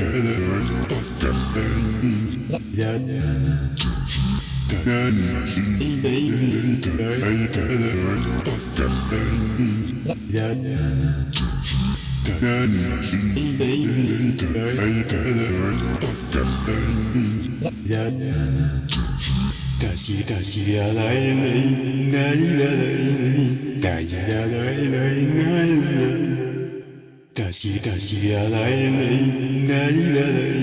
大だしだしやないないないない